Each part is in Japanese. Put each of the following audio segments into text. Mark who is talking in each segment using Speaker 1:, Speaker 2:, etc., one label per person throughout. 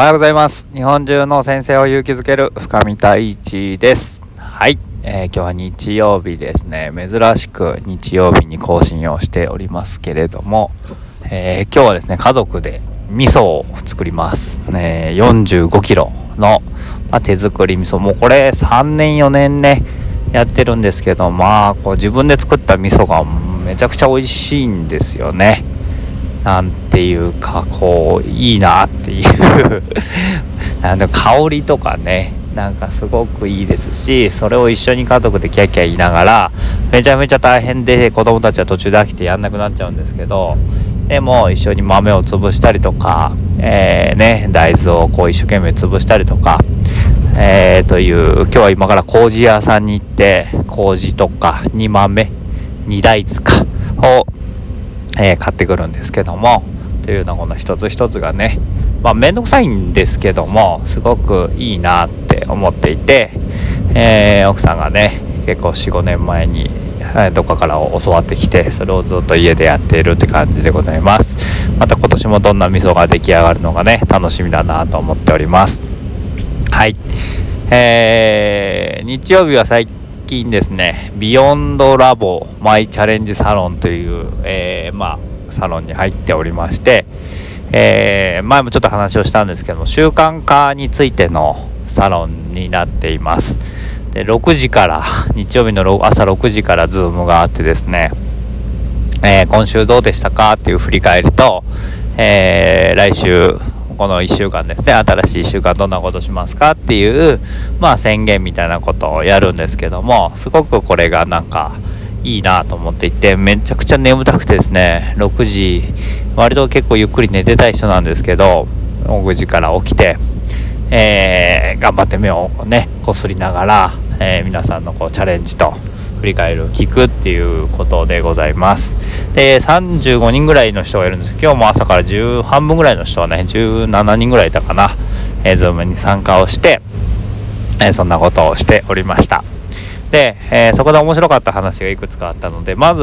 Speaker 1: おはようございます。日本中の先生を勇気づける深見太一です。はい、えー、今日は日曜日ですね。珍しく日曜日に更新をしておりますけれども、えー、今日はですね家族で味噌を作りますね。45キロの、まあ、手作り味噌。もうこれ3年4年ねやってるんですけどまあこう自分で作った味噌がめちゃくちゃ美味しいんですよね。なんていうかこういいなっていう。なんで香りとかねなんかすごくいいですしそれを一緒に家族でキャキャ言いながらめちゃめちゃ大変で子供たちは途中で飽きてやんなくなっちゃうんですけどでも一緒に豆を潰したりとか、えー、ね、大豆をこう一生懸命潰したりとか、えー、という今日は今から麹屋さんに行って麹とか煮豆煮大豆かをえー、買ってくるんですけどもというのこの一つ一つがねまあ面倒くさいんですけどもすごくいいなって思っていて、えー、奥さんがね結構45年前にどっかから教わってきてそれをずっと家でやっているって感じでございます。また今年もどんな味噌が出来上がるのがね楽しみだなと思っております。はい。えー、日曜日は最近ですね、 Beyond labo My challenge salon という、えー、まあ、サロンに入っておりまして、えー、前もちょっと話をしたんですけども、習慣化についてのサロンになっています。で、6時から、日曜日の朝6時からズームがあってですね、えー、今週どうでしたかっていう振り返りと、えー、来週この1週間ですね、新しい1週間どんなことしますかっていう、まあ宣言みたいなことをやるんですけども、すごくこれがなんかいいなと思っていて、めちゃくちゃ眠たくてですね、6時、割と結構ゆっくり寝てたい人なんですけど、6時から起きて、えー、頑張って目をね、こすりながら、えー、皆さんのこうチャレンジと、振り返る聞くっていうことでございます。で35人ぐらいの人がいるんです今日も朝から10半分ぐらいの人はね17人ぐらいいたかな、えー、ズームに参加をして、えー、そんなことをしておりました。で、えー、そこで面白かった話がいくつかあったのでまず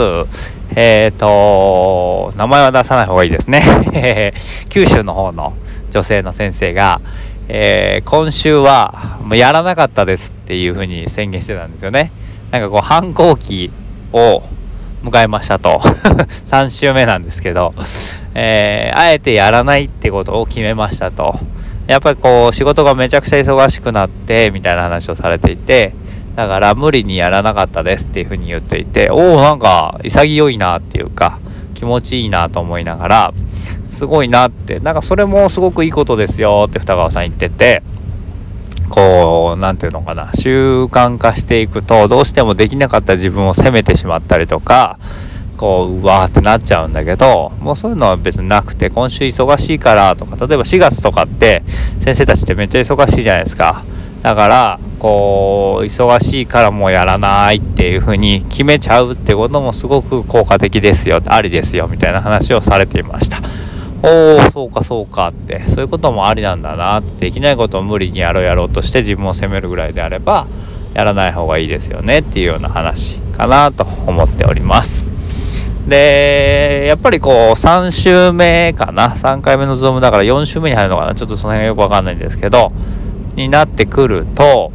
Speaker 1: えっ、ー、と名前は出さない方がいいですね。九州の方の女性の先生がえー、今週はもうやらなかったですっていうふうに宣言してたんですよね。なんかこう反抗期を迎えましたと。3週目なんですけど、えー、あえてやらないってことを決めましたと。やっぱりこう仕事がめちゃくちゃ忙しくなってみたいな話をされていて。だから無理にやらなかったですっていうふうに言っていて。おおなんか潔いなっていうか気持ちいいなと思いながらすごいなってなんかそれもすごくいいことですよって二川さん言ってて。こう、なんていうのかな、習慣化していくと、どうしてもできなかった自分を責めてしまったりとか、こう、うわーってなっちゃうんだけど、もうそういうのは別になくて、今週忙しいからとか、例えば4月とかって、先生たちってめっちゃ忙しいじゃないですか。だから、こう、忙しいからもうやらないっていう風に決めちゃうってこともすごく効果的ですよ、ありですよ、みたいな話をされていました。おおそうかそうかってそういうこともありなんだなってできないことを無理にやろうやろうとして自分を責めるぐらいであればやらない方がいいですよねっていうような話かなと思っております。でやっぱりこう3週目かな？3回目のズームだから4週目に入るのかな？ちょっとその辺よくわかんないんですけどになってくると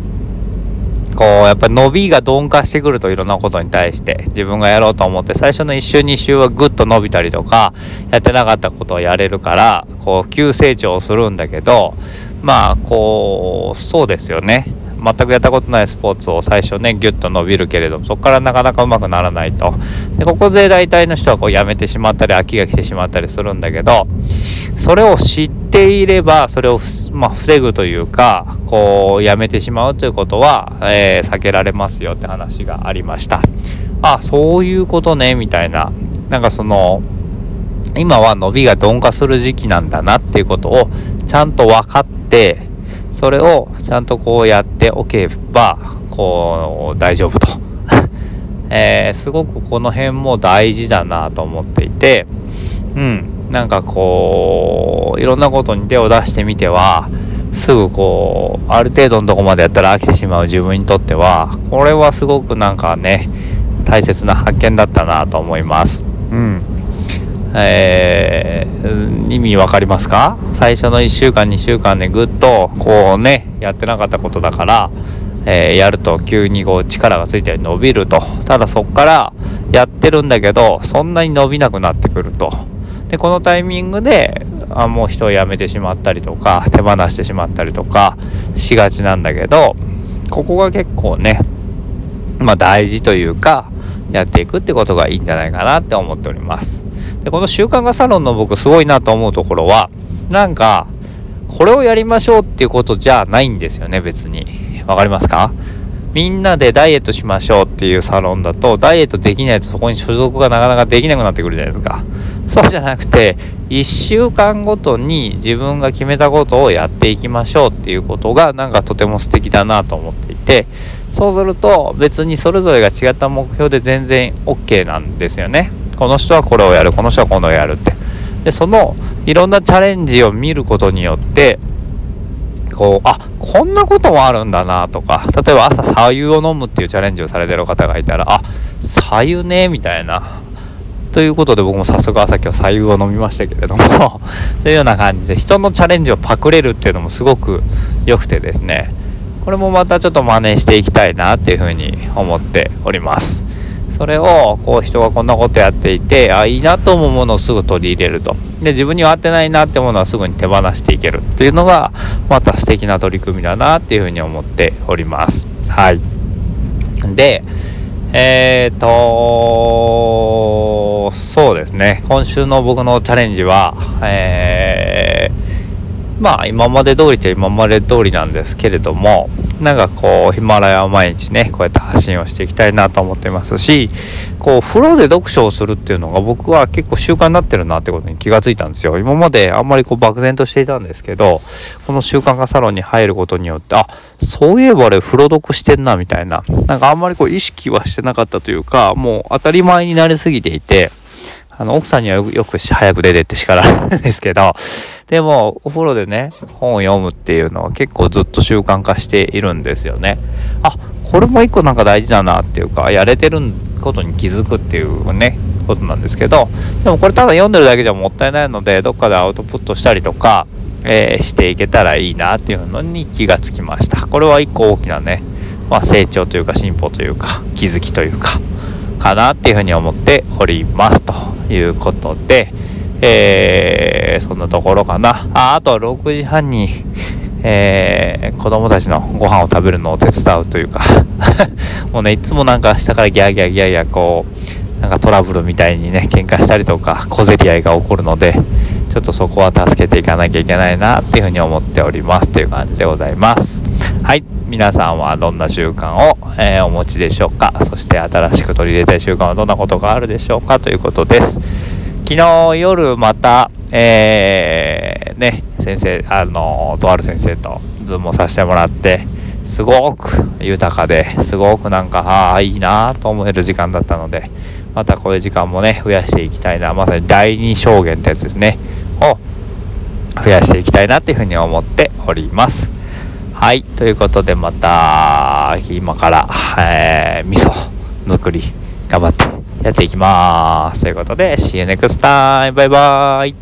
Speaker 1: こうやっぱ伸びが鈍化してくるといろんなことに対して自分がやろうと思って最初の1週2週はぐっと伸びたりとかやってなかったことをやれるからこう急成長するんだけどまあこうそうですよね。全くやったことないスポーツを最初ねギュッと伸びるけれどもそこからなかなかうまくならないと。でここで大体の人はこうやめてしまったり飽きが来てしまったりするんだけどそれを知っていればそれを、まあ、防ぐというかこうやめてしまうということは、えー、避けられますよって話がありました。あそういうことねみたいな。なんかその今は伸びが鈍化する時期なんだなっていうことをちゃんと分かってそれをちゃんとこうやっておけばこう大丈夫と、えー、すごくこの辺も大事だなと思っていてうんなんかこういろんなことに手を出してみてはすぐこうある程度のとこまでやったら飽きてしまう自分にとってはこれはすごくなんかね大切な発見だったなと思います。うん。えー、意味わかりますか？最初の1週間2週間でぐっとこうねやってなかったことだから、えー、やると急にこう力がついて伸びると。ただそっからやってるんだけどそんなに伸びなくなってくると。でこのタイミングであもう人を辞めてしまったりとか手放してしまったりとかしがちなんだけどここが結構ねまあ大事というかやっていくってことがいいんじゃないかなって思っております。でこの習慣化サロンの僕すごいなと思うところはなんかこれをやりましょうっていうことじゃないんですよね別に。わかりますか？みんなでダイエットしましょうっていうサロンだとダイエットできないとそこに所属がなかなかできなくなってくるじゃないですか。そうじゃなくて1週間ごとに自分が決めたことをやっていきましょうっていうことがなんかとても素敵だなと思っていて。そうすると別にそれぞれが違った目標で全然 OK なんですよね。この人はこれをやるこの人はこのをやるって。でそのいろんなチャレンジを見ることによってこうあこんなこともあるんだなとか例えば朝左右を飲むっていうチャレンジをされてる方がいたらあ左右ねみたいな。ということで僕も早速朝今日左右を飲みましたけれども というような感じで人のチャレンジをパクれるっていうのもすごく良くてですね。これもまたちょっと真似していきたいなっていうふうに思っております。それをこう人がこんなことやっていてあいいなと思うものをすぐ取り入れると。で自分には合ってないなってものはすぐに手放していけるっていうのがまた素敵な取り組みだなっていうふうに思っております。はい。でえっ、とそうですね。今週の僕のチャレンジはえーまあ今まで通りっちゃ今まで通りなんですけれどもなんかこうヒマラヤを毎日ねこうやって発信をしていきたいなと思ってますしこう風呂で読書をするっていうのが僕は結構習慣になってるなってことに気がついたんですよ。今まであんまりこう漠然としていたんですけどこの習慣化サロンに入ることによってあそういえばあれ風呂読してんなみたいななんかあんまりこう意識はしてなかったというかもう当たり前になりすぎていてあの、奥さんにはよく早く出てって叱られるんですけど、でも、お風呂でね、本を読むっていうのは結構ずっと習慣化しているんですよね。あ、これも一個なんか大事だなっていうか、やれてることに気づくっていうね、ことなんですけど、でもこれただ読んでるだけじゃもったいないので、どっかでアウトプットしたりとか、えー、していけたらいいなっていうのに気がつきました。これは一個大きなね、まあ、成長というか進歩というか気づきというかかなっていうふうに思っておりますということで、えー、そんなところかな。あ、あと6時半に、えー、子供たちのご飯を食べるのを手伝うというか もうね、いつもなんか下からギャーギャーギャーギャーこう、なんかトラブルみたいにね、喧嘩したりとか、小競り合いが起こるので、ちょっとそこは助けていかなきゃいけないなっていうふうに思っておりますという感じでございます。はい。皆さんはどんな習慣を、えー、お持ちでしょうか？そして新しく取り入れたい習慣はどんなことがあるでしょうか？ということです。昨日夜また、えー、ね、先生、あの、とある先生とズームをさせてもらって、すごく豊かですごくなんかああいいなと思える時間だったのでまたこういう時間もね増やしていきたいなまさに第二証言ってやつですね。を増やしていきたいなっていうふうに思っております。はいということでまた今から、えー、味噌作り頑張ってやっていきますということで See you next time! バイバーイ